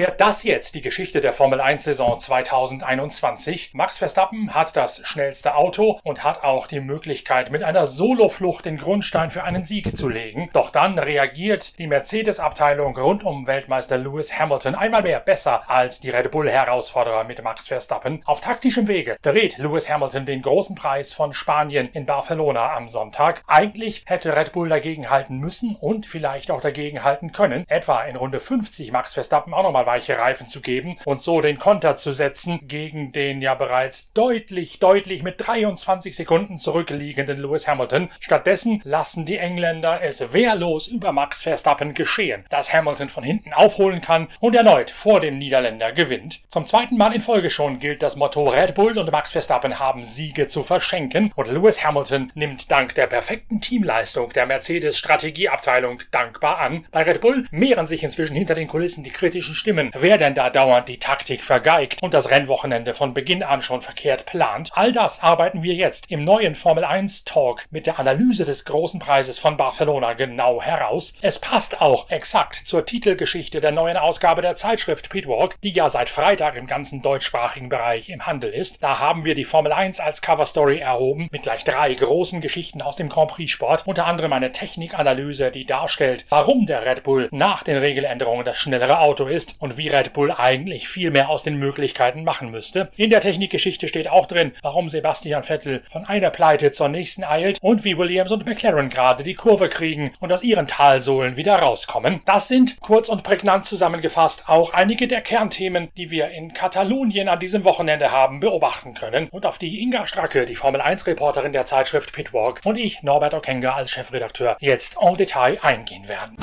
Wird das jetzt die Geschichte der Formel 1 Saison 2021? Max Verstappen hat das schnellste Auto und hat auch die Möglichkeit, mit einer Soloflucht den Grundstein für einen Sieg zu legen. Doch dann reagiert die Mercedes-Abteilung rund um Weltmeister Lewis Hamilton einmal mehr besser als die Red Bull-Herausforderer mit Max Verstappen. Auf taktischem Wege dreht Lewis Hamilton den großen Preis von Spanien in Barcelona am Sonntag. Eigentlich hätte Red Bull dagegen halten müssen und vielleicht auch dagegen halten können, etwa in Runde 50 Max Verstappen auch nochmal weiche Reifen zu geben und so den Konter zu setzen gegen den ja bereits deutlich, deutlich mit 23 Sekunden zurückliegenden Lewis Hamilton. Stattdessen lassen die Engländer es wehrlos über Max Verstappen geschehen, dass Hamilton von hinten aufholen kann und erneut vor dem Niederländer gewinnt. Zum zweiten Mal in Folge schon gilt das Motto Red Bull und Max Verstappen haben Siege zu verschenken und Lewis Hamilton nimmt dank der perfekten Teamleistung der Mercedes Strategieabteilung dankbar an. Bei Red Bull mehren sich inzwischen hinter den Kulissen die kritischen Stimmen, wer denn da dauernd die Taktik vergeigt und das Rennwochenende von Beginn an schon verkehrt plant. All das arbeiten wir jetzt im neuen Formel 1 Talk mit der Analyse des großen Preises von Barcelona genau heraus. Es passt auch exakt zur Titelgeschichte der neuen Ausgabe der Zeitschrift Pitwalk, die ja seit Freitag im ganzen deutschsprachigen Bereich im Handel ist. Da haben wir die Formel 1 als Coverstory erhoben mit gleich drei großen Geschichten aus dem Grand Prix Sport, unter anderem eine Technikanalyse, die darstellt, warum der Red Bull nach den Regeländerungen das schnellere Auto ist und wie Red Bull eigentlich viel mehr aus den Möglichkeiten machen müsste. In der Technikgeschichte steht auch drin, warum Sebastian Vettel von einer Pleite zur nächsten eilt und wie Williams und McLaren gerade die Kurve kriegen und aus ihren Talsohlen wieder rauskommen. Das sind, kurz und prägnant zusammengefasst, auch einige der Kernthemen, die wir in Katalonien an diesem Wochenende haben beobachten können und auf die Inga Stracke, die Formel 1 Reporterin der Zeitschrift Pitwalk und ich, Norbert Okenga als Chefredakteur, jetzt en Detail eingehen werden.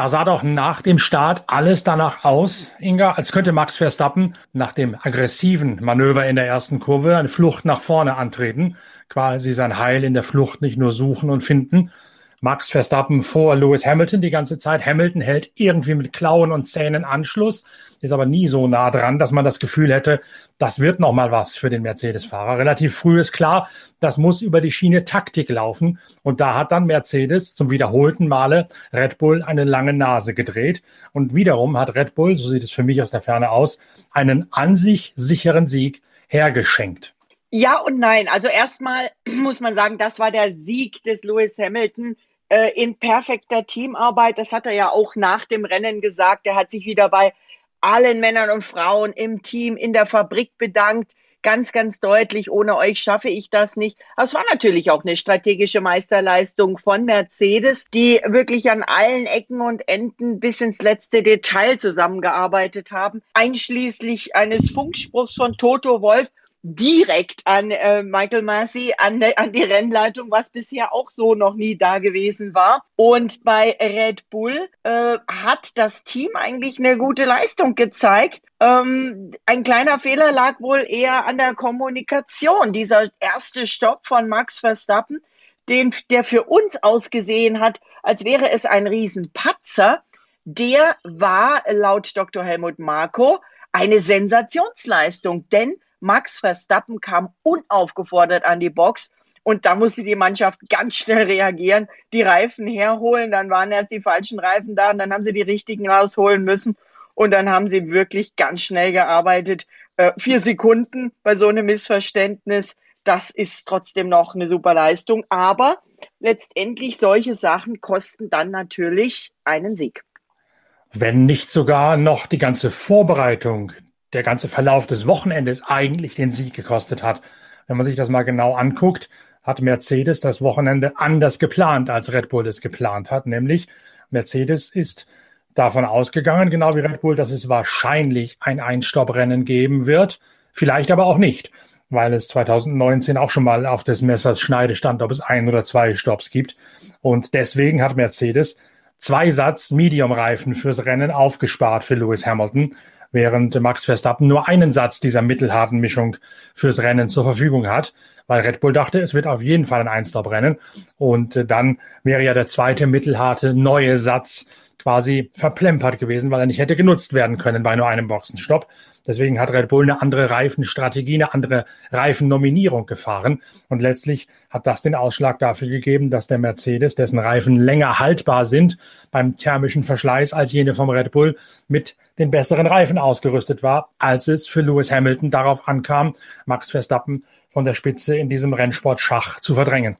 Da sah doch nach dem Start alles danach aus, Inga, als könnte Max Verstappen nach dem aggressiven Manöver in der ersten Kurve eine Flucht nach vorne antreten, quasi sein Heil in der Flucht nicht nur suchen und finden, Max Verstappen vor Lewis Hamilton die ganze Zeit. Hamilton hält irgendwie mit Klauen und Zähnen Anschluss, ist aber nie so nah dran, dass man das Gefühl hätte, das wird noch mal was für den Mercedes-Fahrer. Relativ früh ist klar, das muss über die Schiene Taktik laufen. Und da hat dann Mercedes zum wiederholten Male Red Bull eine lange Nase gedreht. Und wiederum hat Red Bull, so sieht es für mich aus der Ferne aus, einen an sich sicheren Sieg hergeschenkt. Ja und nein. Also erstmal muss man sagen, das war der Sieg des Lewis Hamilton äh, in perfekter Teamarbeit. Das hat er ja auch nach dem Rennen gesagt. Er hat sich wieder bei allen Männern und Frauen im Team, in der Fabrik bedankt. Ganz, ganz deutlich, ohne euch schaffe ich das nicht. Es war natürlich auch eine strategische Meisterleistung von Mercedes, die wirklich an allen Ecken und Enden bis ins letzte Detail zusammengearbeitet haben, einschließlich eines Funkspruchs von Toto Wolf, direkt an äh, Michael Massey, an, an die Rennleitung, was bisher auch so noch nie da gewesen war. Und bei Red Bull äh, hat das Team eigentlich eine gute Leistung gezeigt. Ähm, ein kleiner Fehler lag wohl eher an der Kommunikation. Dieser erste Stopp von Max Verstappen, den, der für uns ausgesehen hat, als wäre es ein Riesenpatzer, der war laut Dr. Helmut Marko eine Sensationsleistung, denn Max Verstappen kam unaufgefordert an die Box und da musste die Mannschaft ganz schnell reagieren, die Reifen herholen, dann waren erst die falschen Reifen da und dann haben sie die richtigen rausholen müssen und dann haben sie wirklich ganz schnell gearbeitet. Äh, vier Sekunden bei so einem Missverständnis, das ist trotzdem noch eine super Leistung, aber letztendlich solche Sachen kosten dann natürlich einen Sieg. Wenn nicht sogar noch die ganze Vorbereitung, der ganze Verlauf des Wochenendes eigentlich den Sieg gekostet hat. Wenn man sich das mal genau anguckt, hat Mercedes das Wochenende anders geplant, als Red Bull es geplant hat. Nämlich Mercedes ist davon ausgegangen, genau wie Red Bull, dass es wahrscheinlich ein Einstopprennen geben wird, vielleicht aber auch nicht, weil es 2019 auch schon mal auf des Messers Schneide stand, ob es ein oder zwei Stops gibt. Und deswegen hat Mercedes zwei Satz Medium-Reifen fürs Rennen aufgespart für Lewis Hamilton während Max Verstappen nur einen Satz dieser mittelharten Mischung fürs Rennen zur Verfügung hat, weil Red Bull dachte, es wird auf jeden Fall ein Einstop-Rennen. Und äh, dann wäre ja der zweite mittelharte neue Satz quasi verplempert gewesen, weil er nicht hätte genutzt werden können bei nur einem Boxenstopp. Deswegen hat Red Bull eine andere Reifenstrategie, eine andere Reifennominierung gefahren. Und letztlich hat das den Ausschlag dafür gegeben, dass der Mercedes, dessen Reifen länger haltbar sind beim thermischen Verschleiß als jene vom Red Bull, mit den besseren Reifen ausgerüstet war, als es für Lewis Hamilton darauf ankam, Max Verstappen von der Spitze in diesem Rennsport Schach zu verdrängen.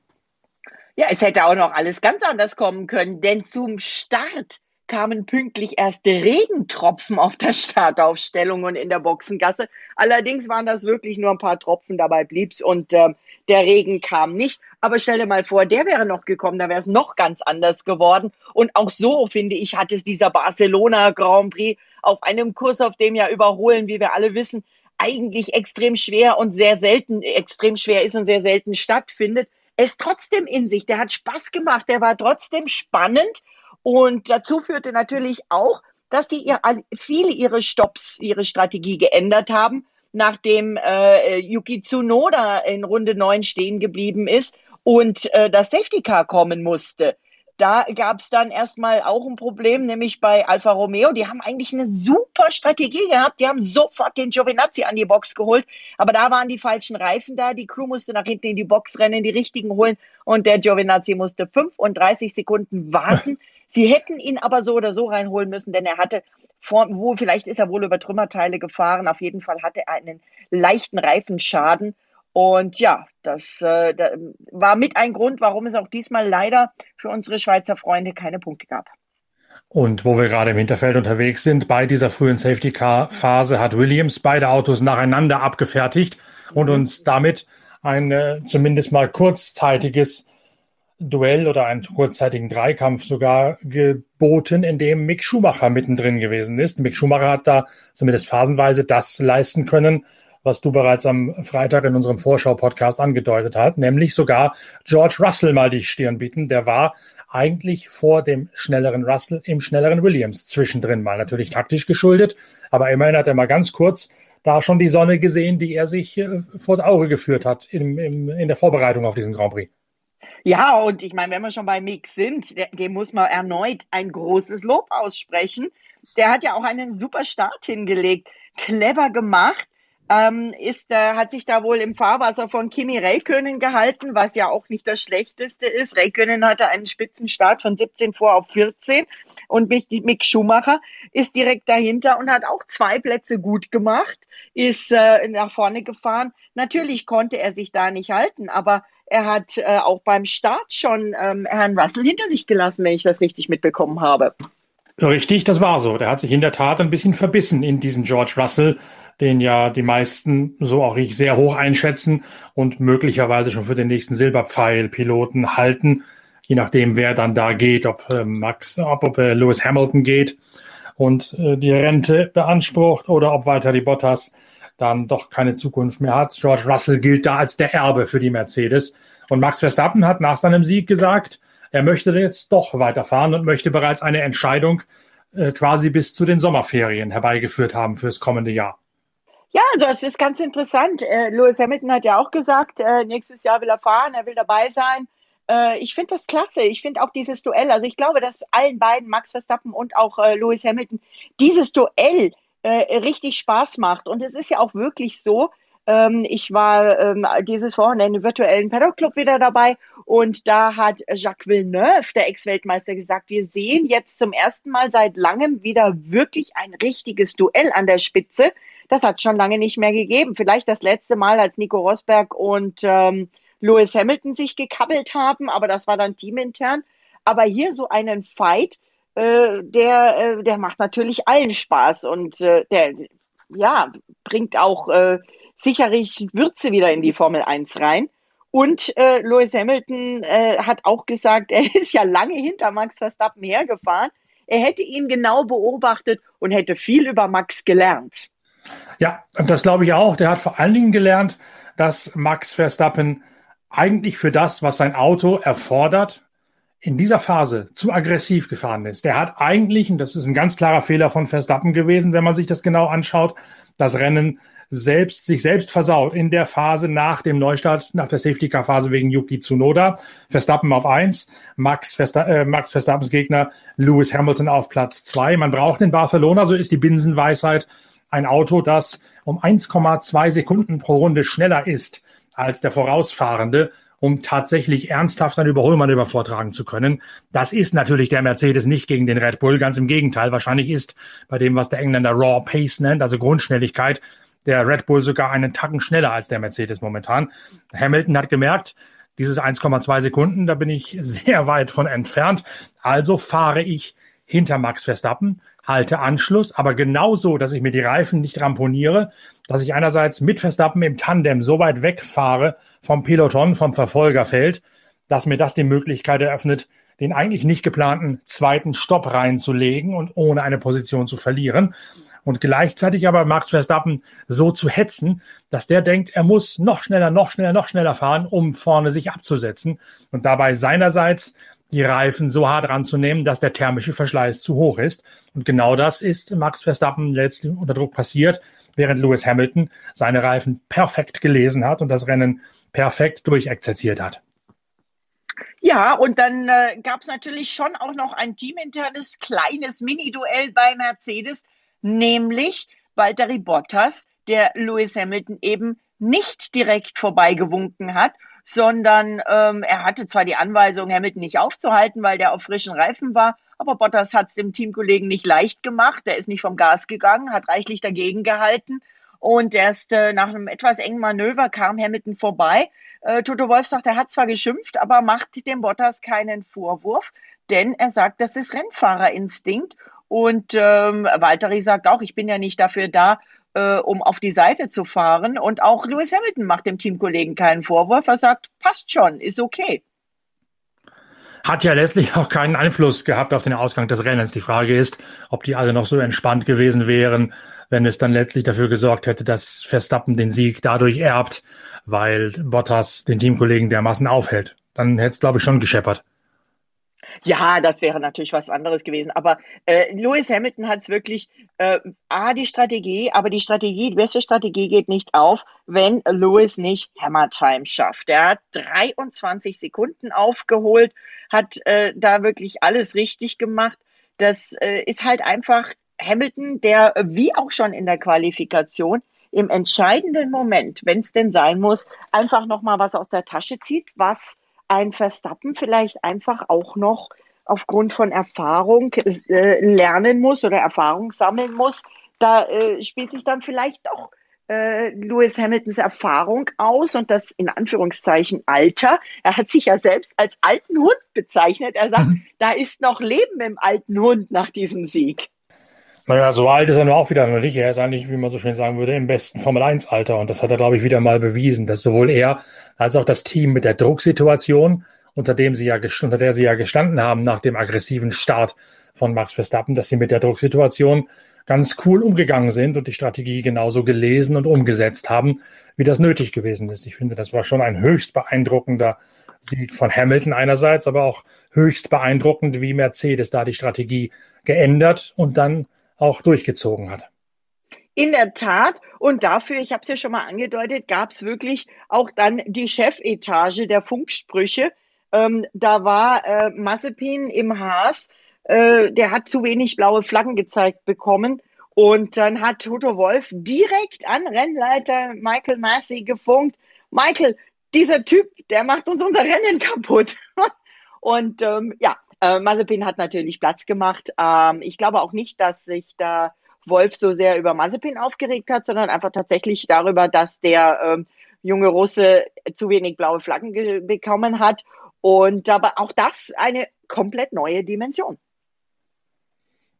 Ja, es hätte auch noch alles ganz anders kommen können, denn zum Start kamen pünktlich erste Regentropfen auf der Startaufstellung und in der Boxengasse. Allerdings waren das wirklich nur ein paar Tropfen, dabei blieb's und äh, der Regen kam nicht. Aber stell dir mal vor, der wäre noch gekommen, da wäre es noch ganz anders geworden. Und auch so, finde ich, hat es dieser Barcelona Grand Prix auf einem Kurs, auf dem ja Überholen, wie wir alle wissen, eigentlich extrem schwer und sehr selten, extrem schwer ist und sehr selten stattfindet, es trotzdem in sich. Der hat Spaß gemacht, der war trotzdem spannend und dazu führte natürlich auch, dass die ihr, viele ihre Stops, ihre Strategie geändert haben, nachdem äh, Yuki Tsunoda in Runde 9 stehen geblieben ist und äh, das Safety Car kommen musste. Da gab es dann erstmal auch ein Problem, nämlich bei Alfa Romeo. Die haben eigentlich eine super Strategie gehabt. Die haben sofort den Giovinazzi an die Box geholt. Aber da waren die falschen Reifen da. Die Crew musste nach hinten in die Box rennen, die richtigen holen. Und der Giovinazzi musste 35 Sekunden warten. Sie hätten ihn aber so oder so reinholen müssen, denn er hatte vor, wo, vielleicht ist er wohl über Trümmerteile gefahren. Auf jeden Fall hatte er einen leichten Reifenschaden. Und ja, das äh, war mit ein Grund, warum es auch diesmal leider für unsere Schweizer Freunde keine Punkte gab. Und wo wir gerade im Hinterfeld unterwegs sind, bei dieser frühen Safety Car Phase hat Williams beide Autos nacheinander abgefertigt und uns damit ein äh, zumindest mal kurzzeitiges Duell oder einen kurzzeitigen Dreikampf sogar geboten, in dem Mick Schumacher mittendrin gewesen ist. Mick Schumacher hat da zumindest phasenweise das leisten können, was du bereits am Freitag in unserem Vorschau-Podcast angedeutet hast, nämlich sogar George Russell mal die Stirn bieten. Der war eigentlich vor dem schnelleren Russell im schnelleren Williams zwischendrin mal. Natürlich taktisch geschuldet, aber immerhin hat er mal ganz kurz da schon die Sonne gesehen, die er sich äh, vors Auge geführt hat im, im, in der Vorbereitung auf diesen Grand Prix. Ja, und ich meine, wenn wir schon bei Mick sind, dem muss man erneut ein großes Lob aussprechen. Der hat ja auch einen super Start hingelegt. Clever gemacht. Ähm, ist, äh, hat sich da wohl im Fahrwasser von Kimi Räikkönen gehalten, was ja auch nicht das Schlechteste ist. Räikkönen hatte einen Spitzenstart von 17 vor auf 14 und Mick Schumacher ist direkt dahinter und hat auch zwei Plätze gut gemacht, ist äh, nach vorne gefahren. Natürlich konnte er sich da nicht halten, aber er hat äh, auch beim Start schon ähm, Herrn Russell hinter sich gelassen, wenn ich das richtig mitbekommen habe. Richtig, das war so. Der hat sich in der Tat ein bisschen verbissen in diesen George Russell, den ja die meisten, so auch ich, sehr hoch einschätzen und möglicherweise schon für den nächsten Silberpfeil-Piloten halten, je nachdem, wer dann da geht, ob äh, Max, ob, ob äh, Lewis Hamilton geht und äh, die Rente beansprucht oder ob weiter die Bottas dann doch keine Zukunft mehr hat. George Russell gilt da als der Erbe für die Mercedes. Und Max Verstappen hat nach seinem Sieg gesagt, er möchte jetzt doch weiterfahren und möchte bereits eine Entscheidung äh, quasi bis zu den Sommerferien herbeigeführt haben fürs kommende Jahr. Ja, also es ist ganz interessant. Äh, Lewis Hamilton hat ja auch gesagt, äh, nächstes Jahr will er fahren, er will dabei sein. Äh, ich finde das klasse. Ich finde auch dieses Duell. Also ich glaube, dass allen beiden, Max Verstappen und auch äh, Lewis Hamilton, dieses Duell äh, richtig Spaß macht. Und es ist ja auch wirklich so, ähm, ich war ähm, dieses Wochenende im virtuellen Paddock Club wieder dabei und da hat Jacques Villeneuve, der Ex-Weltmeister, gesagt, wir sehen jetzt zum ersten Mal seit langem wieder wirklich ein richtiges Duell an der Spitze. Das hat schon lange nicht mehr gegeben. Vielleicht das letzte Mal, als Nico Rosberg und ähm, Lewis Hamilton sich gekabbelt haben, aber das war dann teamintern. Aber hier so einen Fight, äh, der, äh, der macht natürlich allen Spaß und äh, der ja, bringt auch äh, sicherlich Würze wieder in die Formel 1 rein. Und äh, Lewis Hamilton hat auch gesagt, er ist ja lange hinter Max Verstappen hergefahren. Er hätte ihn genau beobachtet und hätte viel über Max gelernt. Ja, das glaube ich auch. Der hat vor allen Dingen gelernt, dass Max Verstappen eigentlich für das, was sein Auto erfordert, in dieser Phase zu aggressiv gefahren ist. Der hat eigentlich, und das ist ein ganz klarer Fehler von Verstappen gewesen, wenn man sich das genau anschaut, das Rennen selbst, sich selbst versaut in der Phase nach dem Neustart, nach der Safety-Car-Phase wegen Yuki Tsunoda. Verstappen auf eins, Max, Versta äh, Max Verstappens Gegner Lewis Hamilton auf Platz zwei. Man braucht in Barcelona, so ist die Binsenweisheit, ein Auto, das um 1,2 Sekunden pro Runde schneller ist als der Vorausfahrende, um tatsächlich ernsthaft ein Überholmanöver vortragen zu können. Das ist natürlich der Mercedes nicht gegen den Red Bull, ganz im Gegenteil. Wahrscheinlich ist bei dem, was der Engländer Raw Pace nennt, also Grundschnelligkeit, der Red Bull sogar einen Tacken schneller als der Mercedes momentan. Hamilton hat gemerkt, dieses 1,2 Sekunden, da bin ich sehr weit von entfernt. Also fahre ich hinter Max Verstappen, halte Anschluss, aber genauso, dass ich mir die Reifen nicht ramponiere, dass ich einerseits mit Verstappen im Tandem so weit wegfahre vom Peloton, vom Verfolgerfeld, dass mir das die Möglichkeit eröffnet, den eigentlich nicht geplanten zweiten Stopp reinzulegen und ohne eine Position zu verlieren. Und gleichzeitig aber Max Verstappen so zu hetzen, dass der denkt, er muss noch schneller, noch schneller, noch schneller fahren, um vorne sich abzusetzen. Und dabei seinerseits die Reifen so hart ranzunehmen, dass der thermische Verschleiß zu hoch ist. Und genau das ist Max Verstappen letztlich unter Druck passiert, während Lewis Hamilton seine Reifen perfekt gelesen hat und das Rennen perfekt durchexerziert hat. Ja, und dann äh, gab es natürlich schon auch noch ein teaminternes kleines Mini-Duell bei Mercedes, nämlich Valtteri Bottas, der Lewis Hamilton eben nicht direkt vorbeigewunken hat sondern ähm, er hatte zwar die Anweisung, Hamilton nicht aufzuhalten, weil der auf frischen Reifen war, aber Bottas hat es dem Teamkollegen nicht leicht gemacht. Der ist nicht vom Gas gegangen, hat reichlich dagegen gehalten. Und erst äh, nach einem etwas engen Manöver kam Hamilton vorbei. Äh, Toto Wolf sagt, er hat zwar geschimpft, aber macht dem Bottas keinen Vorwurf, denn er sagt, das ist Rennfahrerinstinkt. Und ähm, Valtteri sagt auch, ich bin ja nicht dafür da, äh, um auf die Seite zu fahren. Und auch Lewis Hamilton macht dem Teamkollegen keinen Vorwurf. Er sagt, passt schon, ist okay. Hat ja letztlich auch keinen Einfluss gehabt auf den Ausgang des Rennens. Die Frage ist, ob die alle noch so entspannt gewesen wären, wenn es dann letztlich dafür gesorgt hätte, dass Verstappen den Sieg dadurch erbt, weil Bottas den Teamkollegen dermaßen aufhält. Dann hätte es, glaube ich, schon gescheppert. Ja, das wäre natürlich was anderes gewesen. Aber äh, Lewis Hamilton hat es wirklich, äh, A, die Strategie, aber die Strategie, die beste Strategie geht nicht auf, wenn Lewis nicht Hammer Time schafft. Er hat 23 Sekunden aufgeholt, hat äh, da wirklich alles richtig gemacht. Das äh, ist halt einfach Hamilton, der wie auch schon in der Qualifikation im entscheidenden Moment, wenn es denn sein muss, einfach nochmal was aus der Tasche zieht, was ein Verstappen vielleicht einfach auch noch aufgrund von Erfahrung äh, lernen muss oder Erfahrung sammeln muss. Da äh, spielt sich dann vielleicht doch äh, Lewis Hamiltons Erfahrung aus und das in Anführungszeichen Alter. Er hat sich ja selbst als alten Hund bezeichnet. Er sagt, mhm. da ist noch Leben im alten Hund nach diesem Sieg. Naja, so alt ist er nur auch wieder noch nicht. Er ist eigentlich, wie man so schön sagen würde, im besten Formel-1-Alter. Und das hat er, glaube ich, wieder mal bewiesen, dass sowohl er als auch das Team mit der Drucksituation, unter, dem sie ja, unter der sie ja gestanden haben nach dem aggressiven Start von Max Verstappen, dass sie mit der Drucksituation ganz cool umgegangen sind und die Strategie genauso gelesen und umgesetzt haben, wie das nötig gewesen ist. Ich finde, das war schon ein höchst beeindruckender Sieg von Hamilton einerseits, aber auch höchst beeindruckend, wie Mercedes da die Strategie geändert und dann auch durchgezogen hat. In der Tat. Und dafür, ich habe es ja schon mal angedeutet, gab es wirklich auch dann die Chefetage der Funksprüche. Ähm, da war äh, Mazepin im Haas, äh, der hat zu wenig blaue Flaggen gezeigt bekommen. Und dann hat Toto Wolf direkt an Rennleiter Michael Massey gefunkt. Michael, dieser Typ, der macht uns unser Rennen kaputt. Und ähm, ja, äh, Mazepin hat natürlich Platz gemacht. Ähm, ich glaube auch nicht, dass sich da Wolf so sehr über Mazepin aufgeregt hat, sondern einfach tatsächlich darüber, dass der ähm, junge Russe zu wenig blaue Flaggen bekommen hat. Und aber auch das eine komplett neue Dimension.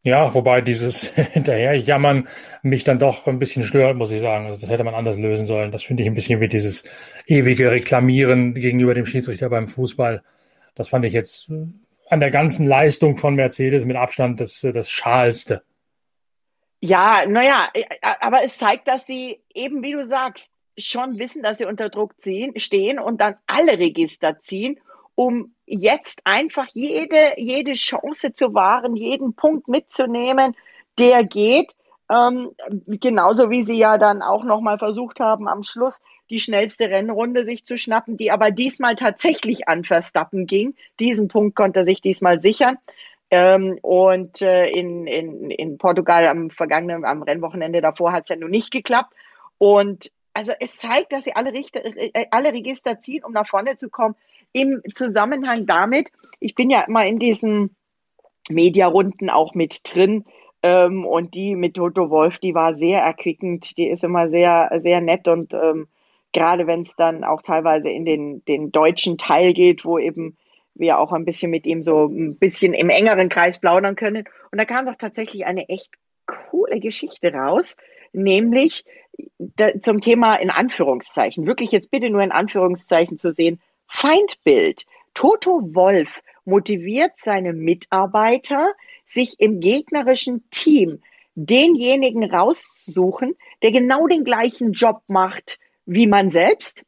Ja, wobei dieses Hinterherjammern mich dann doch ein bisschen stört, muss ich sagen. Also das hätte man anders lösen sollen. Das finde ich ein bisschen wie dieses ewige Reklamieren gegenüber dem Schiedsrichter beim Fußball. Das fand ich jetzt an der ganzen Leistung von Mercedes mit Abstand das, das Schalste. Ja, naja, äh, aber es zeigt, dass sie eben, wie du sagst, schon wissen, dass sie unter Druck ziehen, stehen und dann alle Register ziehen, um jetzt einfach jede, jede Chance zu wahren, jeden Punkt mitzunehmen, der geht. Ähm, genauso wie sie ja dann auch nochmal versucht haben, am Schluss die schnellste Rennrunde sich zu schnappen, die aber diesmal tatsächlich an Verstappen ging. Diesen Punkt konnte er sich diesmal sichern. Ähm, und äh, in, in, in Portugal am vergangenen, am Rennwochenende davor hat es ja nun nicht geklappt. Und also es zeigt, dass sie alle, Richter, äh, alle Register ziehen, um nach vorne zu kommen. Im Zusammenhang damit, ich bin ja immer in diesen Mediarunden auch mit drin. Ähm, und die mit Toto Wolf, die war sehr erquickend. Die ist immer sehr, sehr nett und ähm, gerade wenn es dann auch teilweise in den, den deutschen Teil geht, wo eben wir auch ein bisschen mit ihm so ein bisschen im engeren Kreis plaudern können. Und da kam doch tatsächlich eine echt coole Geschichte raus, nämlich zum Thema in Anführungszeichen, wirklich jetzt bitte nur in Anführungszeichen zu sehen, Feindbild. Toto Wolf motiviert seine Mitarbeiter, sich im gegnerischen Team denjenigen rauszusuchen, der genau den gleichen Job macht wie man selbst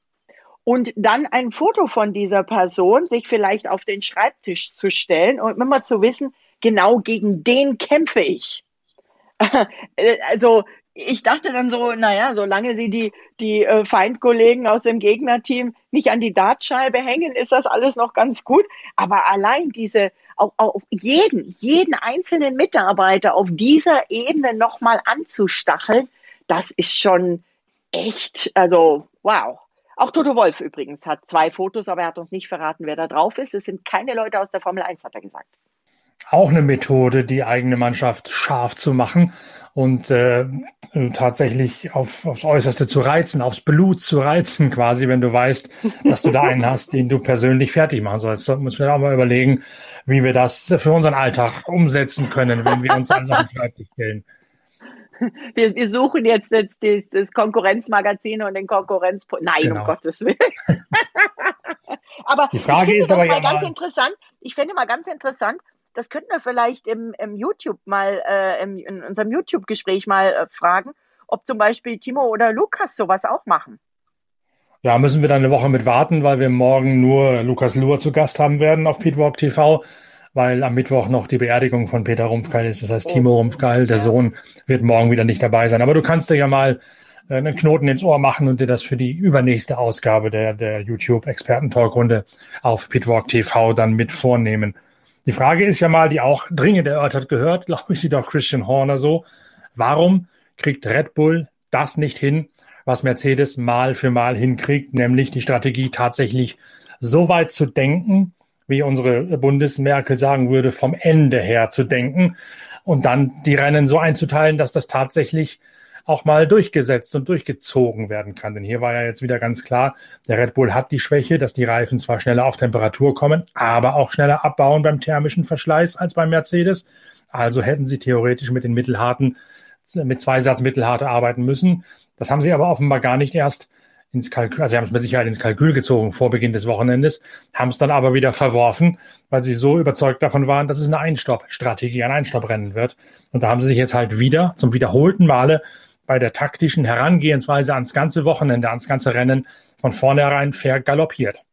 und dann ein Foto von dieser Person sich vielleicht auf den Schreibtisch zu stellen und immer zu wissen, genau gegen den kämpfe ich. also ich dachte dann so, naja, solange sie die, die äh, Feindkollegen aus dem Gegnerteam nicht an die Dartscheibe hängen, ist das alles noch ganz gut. Aber allein diese, auch, auch jeden, jeden einzelnen Mitarbeiter auf dieser Ebene nochmal anzustacheln, das ist schon echt, also wow. Auch Toto Wolf übrigens hat zwei Fotos, aber er hat uns nicht verraten, wer da drauf ist. Es sind keine Leute aus der Formel 1, hat er gesagt auch eine Methode, die eigene Mannschaft scharf zu machen und äh, tatsächlich auf, aufs Äußerste zu reizen, aufs Blut zu reizen, quasi, wenn du weißt, dass du da einen hast, den du persönlich fertig machen sollst. Da müssen wir auch mal überlegen, wie wir das für unseren Alltag umsetzen können, wenn wir uns an so einen Schreibtisch stellen. Wir, wir, suchen jetzt das, das, das, Konkurrenzmagazin und den Konkurrenz. Nein, genau. um Gottes Willen. aber die Frage ist aber ja ganz interessant. Ich finde mal ganz interessant, das könnten wir vielleicht im, im YouTube mal, äh, im, in unserem YouTube-Gespräch mal äh, fragen, ob zum Beispiel Timo oder Lukas sowas auch machen. Ja, müssen wir dann eine Woche mit warten, weil wir morgen nur Lukas Luhr zu Gast haben werden auf Pitwalk TV, weil am Mittwoch noch die Beerdigung von Peter Rumpfgeil ist. Das heißt, oh. Timo Rumpfgeil, der ja. Sohn, wird morgen wieder nicht dabei sein. Aber du kannst dir ja mal äh, einen Knoten ins Ohr machen und dir das für die übernächste Ausgabe der, der YouTube-Experten-Talkrunde auf Pitwalk TV dann mit vornehmen. Die Frage ist ja mal, die auch dringend erörtert gehört, glaube ich, sieht auch Christian Horner so. Warum kriegt Red Bull das nicht hin, was Mercedes mal für mal hinkriegt, nämlich die Strategie tatsächlich so weit zu denken, wie unsere Bundesmerkel sagen würde, vom Ende her zu denken und dann die Rennen so einzuteilen, dass das tatsächlich auch mal durchgesetzt und durchgezogen werden kann. Denn hier war ja jetzt wieder ganz klar, der Red Bull hat die Schwäche, dass die Reifen zwar schneller auf Temperatur kommen, aber auch schneller abbauen beim thermischen Verschleiß als beim Mercedes. Also hätten sie theoretisch mit den Mittelharten, mit zwei Satz Mittelharte arbeiten müssen. Das haben sie aber offenbar gar nicht erst ins Kalkül, also sie haben es mit Sicherheit ins Kalkül gezogen vor Beginn des Wochenendes, haben es dann aber wieder verworfen, weil sie so überzeugt davon waren, dass es eine Einstopp-Strategie, ein Einstopprennen wird. Und da haben sie sich jetzt halt wieder zum wiederholten Male bei der taktischen Herangehensweise ans ganze Wochenende, ans ganze Rennen von vornherein vergaloppiert?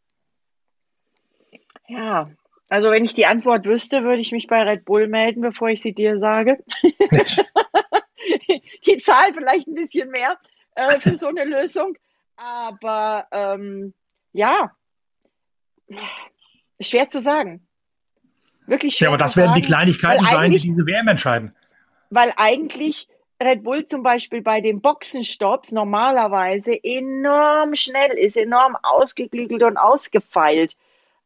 Ja, also wenn ich die Antwort wüsste, würde ich mich bei Red Bull melden, bevor ich sie dir sage. die zahlen vielleicht ein bisschen mehr äh, für so eine Lösung, aber ähm, ja, schwer zu sagen. Wirklich schwer. Ja, aber das werden sagen, die Kleinigkeiten sein, die diese WM entscheiden. Weil eigentlich Red Bull zum Beispiel bei den Boxenstopps normalerweise enorm schnell ist, enorm ausgeklügelt und ausgefeilt.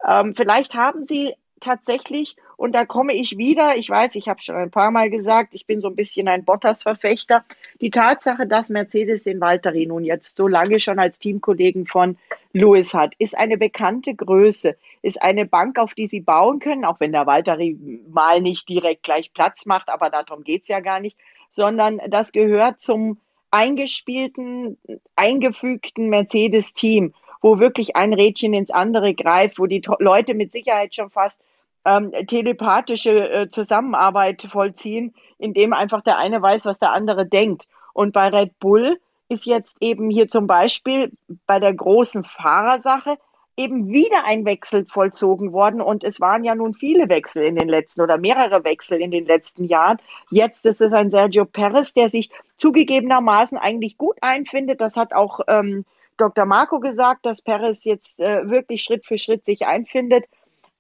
Ähm, vielleicht haben sie tatsächlich, und da komme ich wieder, ich weiß, ich habe schon ein paar Mal gesagt, ich bin so ein bisschen ein Bottas-Verfechter, die Tatsache, dass Mercedes den Valtteri nun jetzt so lange schon als Teamkollegen von Lewis hat, ist eine bekannte Größe, ist eine Bank, auf die sie bauen können, auch wenn der Valtteri mal nicht direkt gleich Platz macht, aber darum geht's ja gar nicht sondern das gehört zum eingespielten, eingefügten Mercedes-Team, wo wirklich ein Rädchen ins andere greift, wo die Leute mit Sicherheit schon fast ähm, telepathische äh, Zusammenarbeit vollziehen, indem einfach der eine weiß, was der andere denkt. Und bei Red Bull ist jetzt eben hier zum Beispiel bei der großen Fahrersache eben wieder ein Wechsel vollzogen worden und es waren ja nun viele Wechsel in den letzten oder mehrere Wechsel in den letzten Jahren. Jetzt ist es ein Sergio Perez, der sich zugegebenermaßen eigentlich gut einfindet. Das hat auch ähm, Dr. Marco gesagt, dass Perez jetzt äh, wirklich Schritt für Schritt sich einfindet.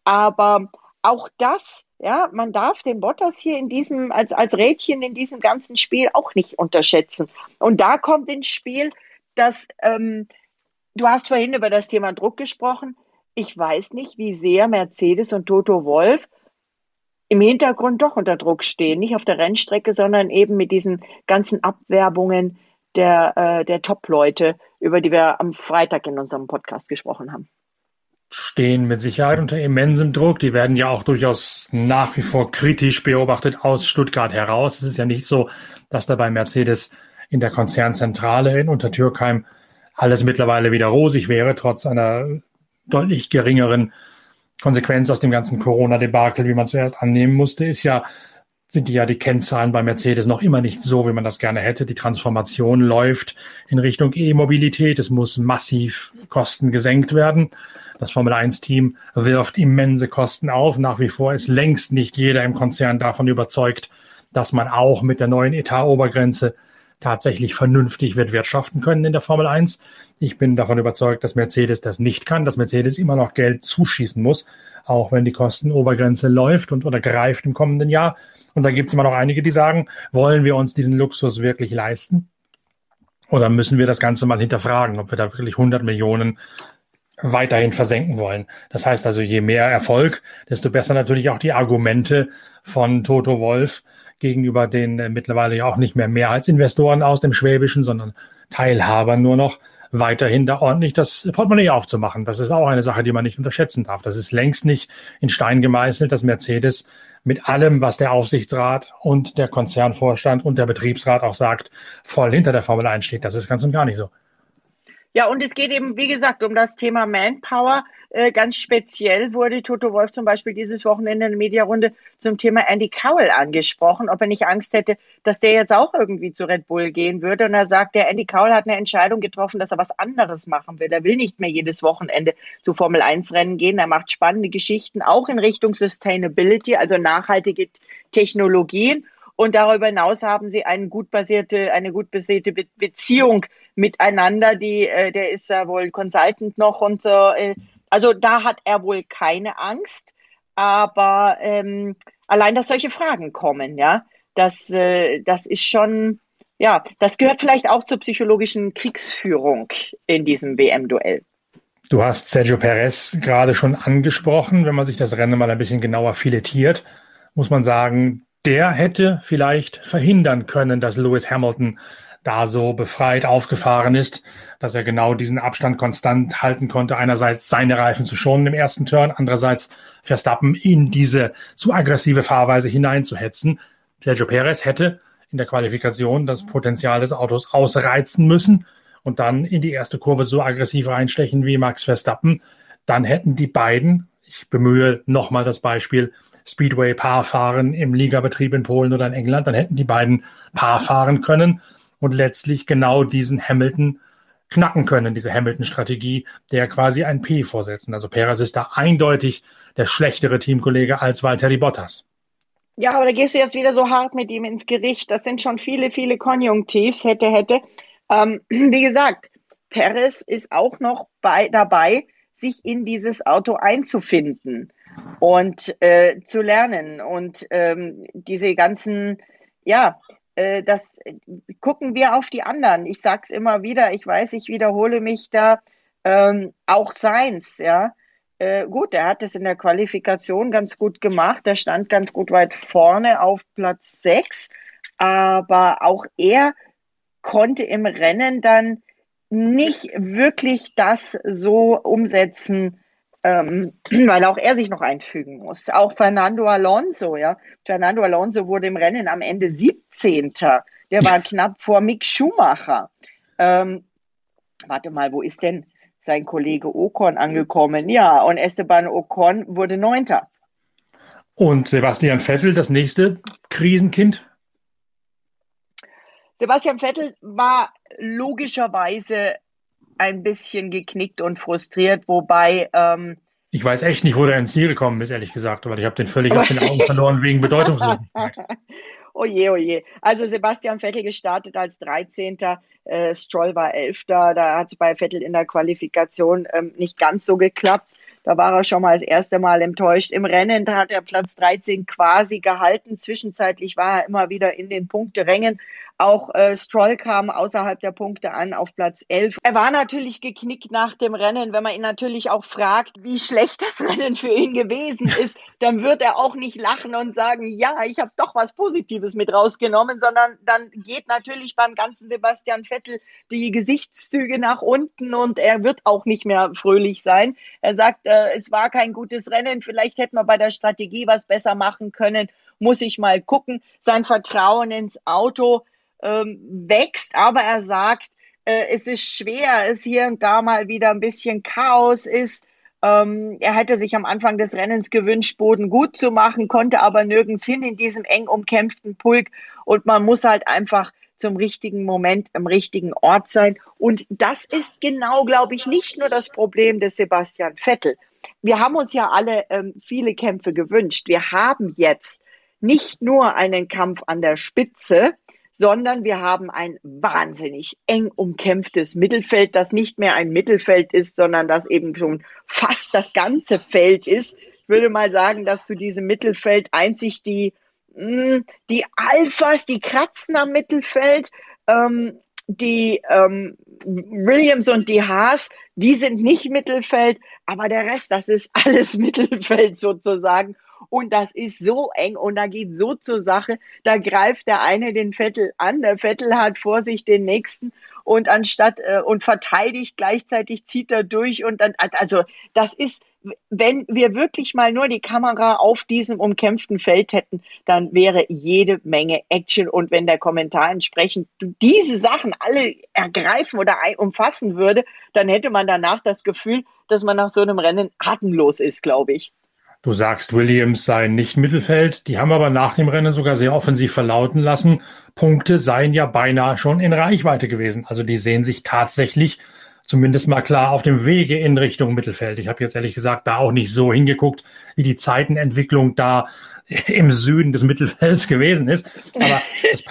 Aber auch das, ja, man darf den Bottas hier in diesem, als, als Rädchen in diesem ganzen Spiel auch nicht unterschätzen. Und da kommt ins Spiel, dass ähm, du hast vorhin über das Thema Druck gesprochen. Ich weiß nicht, wie sehr Mercedes und Toto Wolf im Hintergrund doch unter Druck stehen, nicht auf der Rennstrecke, sondern eben mit diesen ganzen Abwerbungen der, äh, der Top-Leute, über die wir am Freitag in unserem Podcast gesprochen haben. Stehen mit Sicherheit unter immensem Druck. Die werden ja auch durchaus nach wie vor kritisch beobachtet aus Stuttgart heraus. Es ist ja nicht so, dass da bei Mercedes in der Konzernzentrale in Untertürkheim alles mittlerweile wieder rosig wäre, trotz einer deutlich geringeren Konsequenz aus dem ganzen Corona-Debakel, wie man zuerst annehmen musste, ist ja, sind die ja die Kennzahlen bei Mercedes noch immer nicht so, wie man das gerne hätte. Die Transformation läuft in Richtung E-Mobilität. Es muss massiv Kosten gesenkt werden. Das Formel 1 Team wirft immense Kosten auf. Nach wie vor ist längst nicht jeder im Konzern davon überzeugt, dass man auch mit der neuen Etatobergrenze tatsächlich vernünftig wird wirtschaften können in der Formel 1. Ich bin davon überzeugt, dass Mercedes das nicht kann, dass Mercedes immer noch Geld zuschießen muss, auch wenn die Kostenobergrenze läuft und oder greift im kommenden Jahr. Und da gibt es immer noch einige, die sagen, wollen wir uns diesen Luxus wirklich leisten? Oder müssen wir das Ganze mal hinterfragen, ob wir da wirklich 100 Millionen weiterhin versenken wollen. Das heißt also, je mehr Erfolg, desto besser natürlich auch die Argumente von Toto Wolf, gegenüber den äh, mittlerweile ja auch nicht mehr Mehrheitsinvestoren aus dem Schwäbischen, sondern Teilhabern nur noch weiterhin da ordentlich das Portemonnaie aufzumachen. Das ist auch eine Sache, die man nicht unterschätzen darf. Das ist längst nicht in Stein gemeißelt, dass Mercedes mit allem, was der Aufsichtsrat und der Konzernvorstand und der Betriebsrat auch sagt, voll hinter der Formel 1 steht. Das ist ganz und gar nicht so. Ja, und es geht eben, wie gesagt, um das Thema Manpower. Äh, ganz speziell wurde Toto Wolf zum Beispiel dieses Wochenende in der Mediarunde zum Thema Andy Cowell angesprochen, ob er nicht Angst hätte, dass der jetzt auch irgendwie zu Red Bull gehen würde. Und er sagt, der Andy Cowell hat eine Entscheidung getroffen, dass er was anderes machen will. Er will nicht mehr jedes Wochenende zu Formel 1 Rennen gehen. Er macht spannende Geschichten auch in Richtung Sustainability, also nachhaltige Technologien. Und darüber hinaus haben sie eine gut basierte, eine gut basierte Be Beziehung miteinander. Die, äh, der ist ja wohl Consultant noch und so. Äh, also da hat er wohl keine Angst. Aber ähm, allein, dass solche Fragen kommen, ja, das, äh, das ist schon, ja, das gehört vielleicht auch zur psychologischen Kriegsführung in diesem WM-Duell. Du hast Sergio Perez gerade schon angesprochen. Wenn man sich das Rennen mal ein bisschen genauer filetiert, muss man sagen, der hätte vielleicht verhindern können, dass Lewis Hamilton da so befreit aufgefahren ist, dass er genau diesen Abstand konstant halten konnte. Einerseits seine Reifen zu schonen im ersten Turn, andererseits Verstappen in diese zu aggressive Fahrweise hineinzuhetzen. Sergio Perez hätte in der Qualifikation das Potenzial des Autos ausreizen müssen und dann in die erste Kurve so aggressiv reinstechen wie Max Verstappen. Dann hätten die beiden, ich bemühe nochmal das Beispiel, Speedway Paar fahren im Ligabetrieb in Polen oder in England, dann hätten die beiden Paar fahren können und letztlich genau diesen Hamilton knacken können, diese Hamilton-Strategie, der quasi ein P vorsetzen. Also Perez ist da eindeutig der schlechtere Teamkollege als Valtteri Bottas. Ja, aber da gehst du jetzt wieder so hart mit ihm ins Gericht. Das sind schon viele, viele Konjunktivs, hätte, hätte. Ähm, wie gesagt, Perez ist auch noch bei, dabei, sich in dieses Auto einzufinden und äh, zu lernen und ähm, diese ganzen, ja, äh, das gucken wir auf die anderen. Ich sag's immer wieder, ich weiß, ich wiederhole mich da, ähm, auch Seins, ja. Äh, gut, er hat es in der Qualifikation ganz gut gemacht, er stand ganz gut weit vorne auf Platz 6, aber auch er konnte im Rennen dann nicht wirklich das so umsetzen, ähm, weil auch er sich noch einfügen muss. Auch Fernando Alonso, ja. Fernando Alonso wurde im Rennen am Ende 17. Der war knapp vor Mick Schumacher. Ähm, warte mal, wo ist denn sein Kollege Ocon angekommen? Ja, und Esteban Ocon wurde Neunter. Und Sebastian Vettel, das nächste Krisenkind? Sebastian Vettel war logischerweise ein bisschen geknickt und frustriert, wobei ähm, ich weiß echt nicht, wo der ins Ziel gekommen ist, ehrlich gesagt, weil ich habe den völlig aus den Augen verloren wegen Bedeutungslosigkeit. Oje, oje. Also Sebastian Vettel gestartet als 13. Äh, Stroll war 11. Da hat es bei Vettel in der Qualifikation ähm, nicht ganz so geklappt. Da war er schon mal das erste Mal enttäuscht. Im Rennen hat er Platz 13 quasi gehalten. Zwischenzeitlich war er immer wieder in den Punkterängen. Auch äh, Stroll kam außerhalb der Punkte an auf Platz 11. Er war natürlich geknickt nach dem Rennen. Wenn man ihn natürlich auch fragt, wie schlecht das Rennen für ihn gewesen ist, dann wird er auch nicht lachen und sagen, ja, ich habe doch was Positives mit rausgenommen, sondern dann geht natürlich beim ganzen Sebastian Vettel die Gesichtszüge nach unten und er wird auch nicht mehr fröhlich sein. Er sagt, äh, es war kein gutes Rennen, vielleicht hätten wir bei der Strategie was besser machen können, muss ich mal gucken. Sein Vertrauen ins Auto ähm, wächst, aber er sagt, äh, es ist schwer, es hier und da mal wieder ein bisschen Chaos ist. Ähm, er hätte sich am Anfang des Rennens gewünscht, Boden gut zu machen, konnte aber nirgends hin in diesem eng umkämpften Pulk und man muss halt einfach zum richtigen Moment am richtigen Ort sein. Und das ist genau, glaube ich, nicht nur das Problem des Sebastian Vettel. Wir haben uns ja alle ähm, viele Kämpfe gewünscht. Wir haben jetzt nicht nur einen Kampf an der Spitze, sondern wir haben ein wahnsinnig eng umkämpftes Mittelfeld, das nicht mehr ein Mittelfeld ist, sondern das eben schon fast das ganze Feld ist. Ich würde mal sagen, dass zu diesem Mittelfeld einzig die, hm, die Alphas, die kratzen am Mittelfeld, ähm, die ähm, Williams und die Haas, die sind nicht Mittelfeld, aber der Rest, das ist alles Mittelfeld sozusagen und das ist so eng und da geht so zur Sache. Da greift der eine den Vettel an, der Vettel hat vor sich den nächsten und anstatt äh, und verteidigt gleichzeitig zieht er durch und dann also das ist wenn wir wirklich mal nur die Kamera auf diesem umkämpften Feld hätten, dann wäre jede Menge Action. Und wenn der Kommentar entsprechend diese Sachen alle ergreifen oder umfassen würde, dann hätte man danach das Gefühl, dass man nach so einem Rennen atemlos ist, glaube ich. Du sagst, Williams sei nicht Mittelfeld. Die haben aber nach dem Rennen sogar sehr offensiv verlauten lassen. Punkte seien ja beinahe schon in Reichweite gewesen. Also die sehen sich tatsächlich zumindest mal klar auf dem Wege in Richtung Mittelfeld. Ich habe jetzt ehrlich gesagt da auch nicht so hingeguckt, wie die Zeitenentwicklung da im Süden des Mittelfelds gewesen ist. Aber das,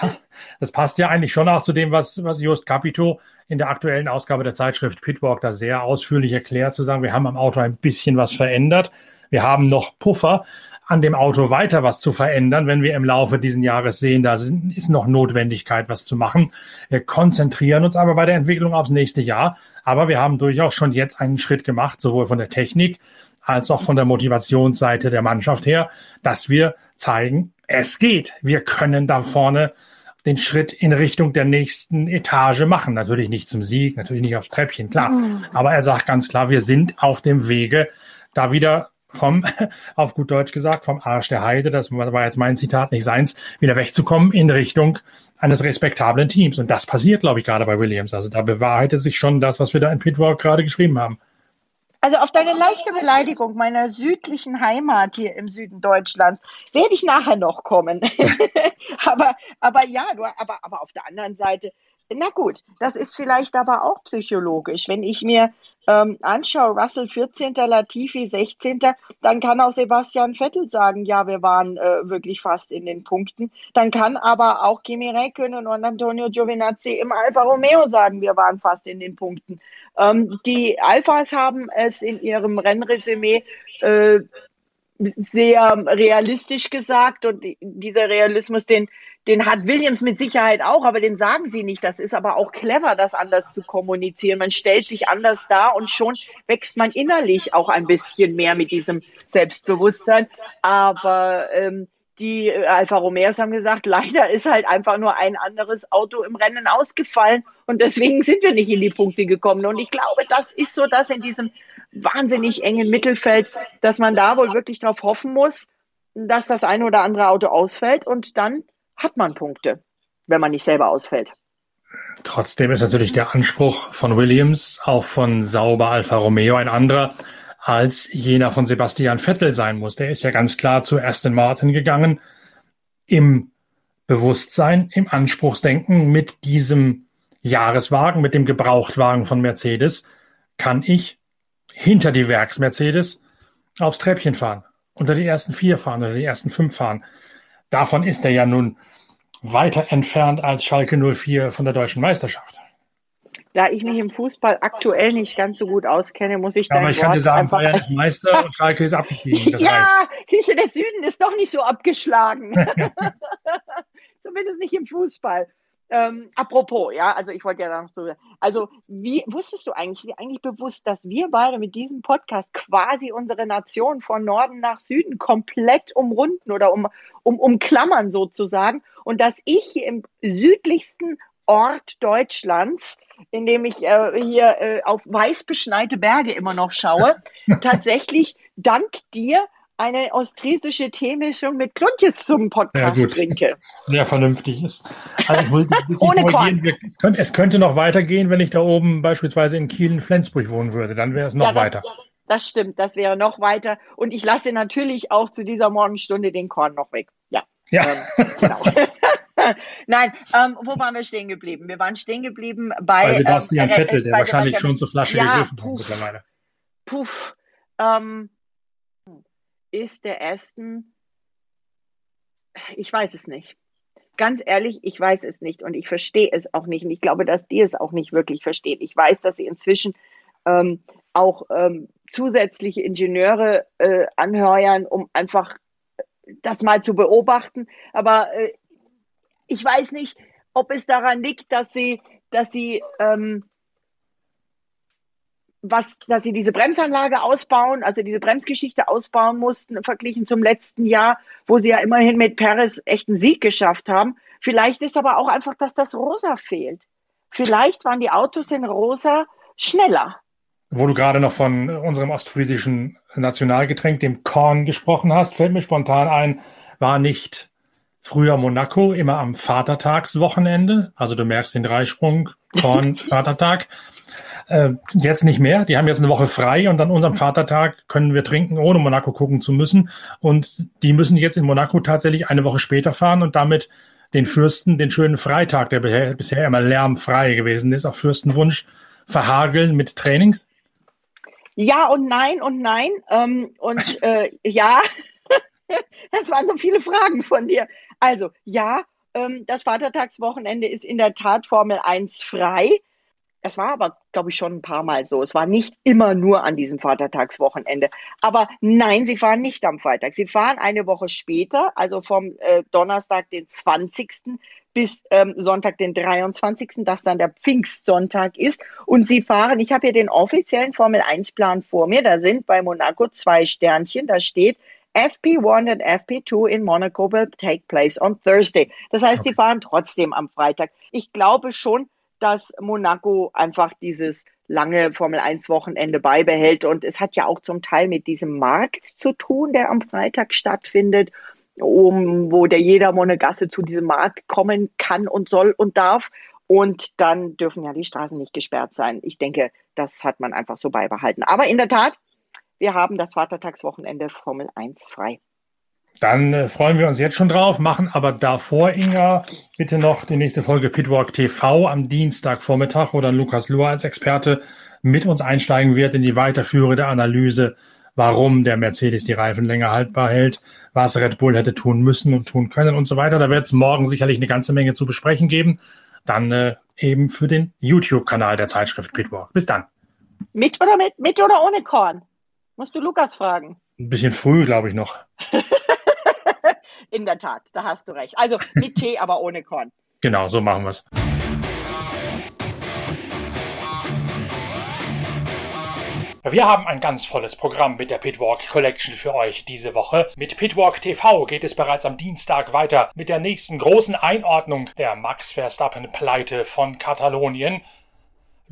das passt ja eigentlich schon auch zu dem, was, was Just Capito in der aktuellen Ausgabe der Zeitschrift Pitwalk da sehr ausführlich erklärt, zu sagen, wir haben am Auto ein bisschen was verändert. Wir haben noch Puffer, an dem Auto weiter was zu verändern, wenn wir im Laufe diesen Jahres sehen, da ist noch Notwendigkeit, was zu machen. Wir konzentrieren uns aber bei der Entwicklung aufs nächste Jahr. Aber wir haben durchaus schon jetzt einen Schritt gemacht, sowohl von der Technik als auch von der Motivationsseite der Mannschaft her, dass wir zeigen, es geht. Wir können da vorne den Schritt in Richtung der nächsten Etage machen. Natürlich nicht zum Sieg, natürlich nicht aufs Treppchen, klar. Mhm. Aber er sagt ganz klar, wir sind auf dem Wege, da wieder vom, auf gut Deutsch gesagt, vom Arsch der Heide, das war jetzt mein Zitat, nicht seins, wieder wegzukommen in Richtung eines respektablen Teams. Und das passiert, glaube ich, gerade bei Williams. Also da bewahrheitet sich schon das, was wir da in Pitwalk gerade geschrieben haben. Also auf deine leichte Beleidigung meiner südlichen Heimat hier im Süden Deutschlands werde ich nachher noch kommen. aber, aber ja, du, aber, aber auf der anderen Seite, na gut, das ist vielleicht aber auch psychologisch. Wenn ich mir ähm, anschaue, Russell 14., Latifi 16., dann kann auch Sebastian Vettel sagen, ja, wir waren äh, wirklich fast in den Punkten. Dann kann aber auch Kimi Räikkönen und Antonio Giovinazzi im Alfa Romeo sagen, wir waren fast in den Punkten. Ähm, die Alphas haben es in ihrem Rennresümee äh, sehr realistisch gesagt und dieser Realismus, den den hat Williams mit Sicherheit auch, aber den sagen sie nicht. Das ist aber auch clever, das anders zu kommunizieren. Man stellt sich anders dar und schon wächst man innerlich auch ein bisschen mehr mit diesem Selbstbewusstsein. Aber ähm, die äh, Alfa Romeos haben gesagt, leider ist halt einfach nur ein anderes Auto im Rennen ausgefallen und deswegen sind wir nicht in die Punkte gekommen. Und ich glaube, das ist so das in diesem wahnsinnig engen Mittelfeld, dass man da wohl wirklich darauf hoffen muss, dass das eine oder andere Auto ausfällt und dann hat man Punkte, wenn man nicht selber ausfällt. Trotzdem ist natürlich der Anspruch von Williams, auch von Sauber Alfa Romeo ein anderer als jener von Sebastian Vettel sein muss. Der ist ja ganz klar zu Aston Martin gegangen im Bewusstsein, im Anspruchsdenken mit diesem Jahreswagen, mit dem Gebrauchtwagen von Mercedes, kann ich hinter die Werks-Mercedes aufs Treppchen fahren, unter die ersten vier fahren oder die ersten fünf fahren. Davon ist er ja nun weiter entfernt als Schalke 04 von der deutschen Meisterschaft. Da ich mich im Fußball aktuell nicht ganz so gut auskenne, muss ich da. Aber ich kann dir sagen, Bayern ist Meister und Schalke ist abgestiegen. ja, siehst du, der Süden ist doch nicht so abgeschlagen. Zumindest nicht im Fußball. Ähm, apropos, ja, also ich wollte ja noch so, also wie wusstest du eigentlich, eigentlich bewusst, dass wir beide mit diesem Podcast quasi unsere Nation von Norden nach Süden komplett umrunden oder um, um, umklammern sozusagen und dass ich hier im südlichsten Ort Deutschlands, in dem ich äh, hier äh, auf weiß beschneite Berge immer noch schaue, tatsächlich dank dir eine ostfriesische Teemischung mit Kluntjes zum Podcast ja, trinke. Sehr vernünftig ist. Also ich muss, ich Ohne Korn. Wir, es könnte noch weitergehen, wenn ich da oben beispielsweise in Kiel in Flensburg wohnen würde. Dann wäre es noch ja, das, weiter. Das stimmt, das wäre noch weiter. Und ich lasse natürlich auch zu dieser Morgenstunde den Korn noch weg. Ja. Ja. Ähm, genau. Nein, ähm, wo waren wir stehen geblieben? Wir waren stehen geblieben bei. Bei Sebastian ähm, Vettel, der wahrscheinlich schon zur Flasche ja, gegriffen hat mittlerweile. Puff. Ähm, ist der Aston? Ich weiß es nicht. Ganz ehrlich, ich weiß es nicht und ich verstehe es auch nicht. Und ich glaube, dass die es auch nicht wirklich verstehen. Ich weiß, dass sie inzwischen ähm, auch ähm, zusätzliche Ingenieure äh, anheuern, um einfach das mal zu beobachten. Aber äh, ich weiß nicht, ob es daran liegt, dass sie, dass sie ähm, was, dass sie diese Bremsanlage ausbauen, also diese Bremsgeschichte ausbauen mussten, verglichen zum letzten Jahr, wo sie ja immerhin mit Perez echt einen Sieg geschafft haben. Vielleicht ist aber auch einfach, dass das Rosa fehlt. Vielleicht waren die Autos in Rosa schneller. Wo du gerade noch von unserem ostfriesischen Nationalgetränk, dem Korn, gesprochen hast, fällt mir spontan ein, war nicht früher Monaco immer am Vatertagswochenende. Also du merkst den Dreisprung, Korn, Vatertag. Äh, jetzt nicht mehr. Die haben jetzt eine Woche frei und an unserem Vatertag können wir trinken, ohne Monaco gucken zu müssen. Und die müssen jetzt in Monaco tatsächlich eine Woche später fahren und damit den Fürsten den schönen Freitag, der bisher, immer lärmfrei gewesen ist, auf Fürstenwunsch, verhageln mit Trainings? Ja und nein und nein. Ähm, und äh, ja, das waren so viele Fragen von dir. Also ja, ähm, das Vatertagswochenende ist in der Tat Formel 1 frei. Es war aber, glaube ich, schon ein paar Mal so. Es war nicht immer nur an diesem Vatertagswochenende. Aber nein, sie fahren nicht am Freitag. Sie fahren eine Woche später, also vom äh, Donnerstag, den 20. bis ähm, Sonntag, den 23., das dann der Pfingstsonntag ist. Und sie fahren, ich habe hier den offiziellen Formel-1-Plan vor mir. Da sind bei Monaco zwei Sternchen. Da steht FP1 und FP2 in Monaco will take place on Thursday. Das heißt, okay. die fahren trotzdem am Freitag. Ich glaube schon, dass Monaco einfach dieses lange Formel 1 Wochenende beibehält. Und es hat ja auch zum Teil mit diesem Markt zu tun, der am Freitag stattfindet, um, wo der jeder Monegasse zu diesem Markt kommen kann und soll und darf. Und dann dürfen ja die Straßen nicht gesperrt sein. Ich denke, das hat man einfach so beibehalten. Aber in der Tat, wir haben das Vatertagswochenende Formel 1 frei. Dann äh, freuen wir uns jetzt schon drauf, machen aber davor, Inga, bitte noch die nächste Folge Pitwalk TV am Dienstagvormittag, wo dann Lukas Luhr als Experte mit uns einsteigen wird in die weiterführende Analyse, warum der Mercedes die Reifen länger haltbar hält, was Red Bull hätte tun müssen und tun können und so weiter. Da wird es morgen sicherlich eine ganze Menge zu besprechen geben. Dann äh, eben für den YouTube-Kanal der Zeitschrift Pitwalk. Bis dann. Mit oder mit, mit oder ohne Korn? Musst du Lukas fragen. Ein bisschen früh, glaube ich noch. In der Tat, da hast du recht. Also mit Tee, aber ohne Korn. Genau, so machen wir es. Wir haben ein ganz volles Programm mit der Pitwalk Collection für euch diese Woche. Mit Pitwalk TV geht es bereits am Dienstag weiter mit der nächsten großen Einordnung der Max Verstappen Pleite von Katalonien.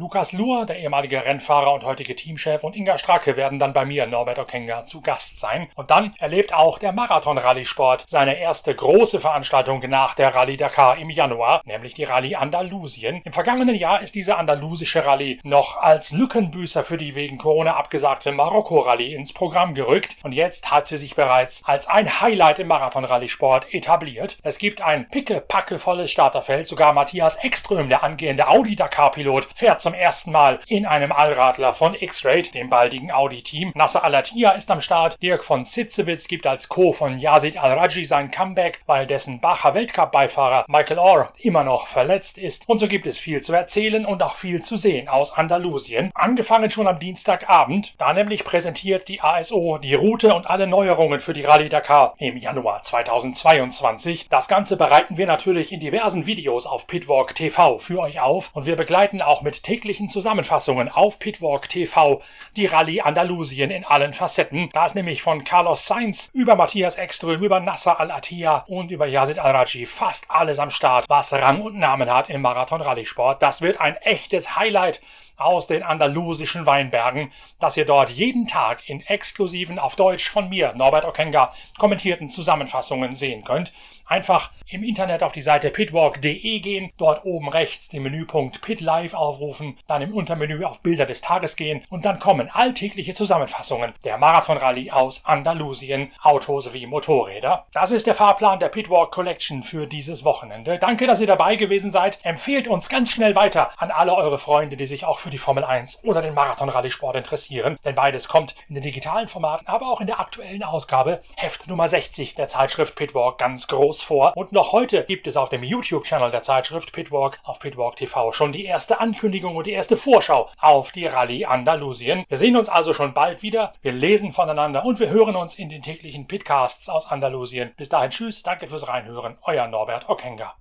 Lukas Luhr, der ehemalige Rennfahrer und heutige Teamchef, und Inga Stracke werden dann bei mir, Norbert Okenga, zu Gast sein. Und dann erlebt auch der Marathon-Rallye-Sport seine erste große Veranstaltung nach der Rallye Dakar im Januar, nämlich die Rallye Andalusien. Im vergangenen Jahr ist diese andalusische Rallye noch als Lückenbüßer für die wegen Corona abgesagte Marokko-Rallye ins Programm gerückt und jetzt hat sie sich bereits als ein Highlight im Marathon-Rallye-Sport etabliert. Es gibt ein picke-packe-volles Starterfeld, sogar Matthias Ekström, der angehende Audi-Dakar-Pilot, fährt zum ersten Mal in einem Allradler von X-Rate, dem baldigen Audi-Team. Nasser Al-Attiyah ist am Start, Dirk von Sitzewitz gibt als Co. von Yazid Al-Raji sein Comeback, weil dessen Bacher Weltcup-Beifahrer Michael Orr immer noch verletzt ist. Und so gibt es viel zu erzählen und auch viel zu sehen aus Andalusien. Angefangen schon am Dienstagabend, da nämlich präsentiert die ASO die Route und alle Neuerungen für die Rallye Dakar im Januar 2022. Das Ganze bereiten wir natürlich in diversen Videos auf Pitwalk TV für euch auf und wir begleiten auch mit täglichen Zusammenfassungen auf Pitwalk TV die Rallye Andalusien in allen Facetten. Da ist nämlich von Carlos Sainz über Matthias Ekström, über Nasser Al-Attiyah und über Yazid Al-Raji fast alles am Start, was Rang und Namen hat im Marathon-Rallye-Sport. Das wird ein echtes Highlight aus den andalusischen Weinbergen, das ihr dort jeden Tag in exklusiven auf Deutsch von mir, Norbert Okenga, kommentierten Zusammenfassungen sehen könnt. Einfach im Internet auf die Seite pitwalk.de gehen, dort oben rechts den Menüpunkt Pit Live aufrufen, dann im Untermenü auf Bilder des Tages gehen und dann kommen alltägliche Zusammenfassungen der Marathon-Rallye aus Andalusien, Autos wie Motorräder. Das ist der Fahrplan der Pitwalk Collection für dieses Wochenende. Danke, dass ihr dabei gewesen seid. Empfehlt uns ganz schnell weiter an alle eure Freunde, die sich auch für die Formel 1 oder den Marathon-Rallye-Sport interessieren, denn beides kommt in den digitalen Formaten, aber auch in der aktuellen Ausgabe, Heft Nummer 60 der Zeitschrift Pitwalk, ganz groß vor. Und noch heute gibt es auf dem YouTube-Channel der Zeitschrift Pitwalk auf Pitwalk TV schon die erste Ankündigung und die erste Vorschau auf die Rallye Andalusien. Wir sehen uns also schon bald wieder, wir lesen voneinander und wir hören uns in den täglichen Pitcasts aus Andalusien. Bis dahin, tschüss, danke fürs Reinhören, euer Norbert Okenga.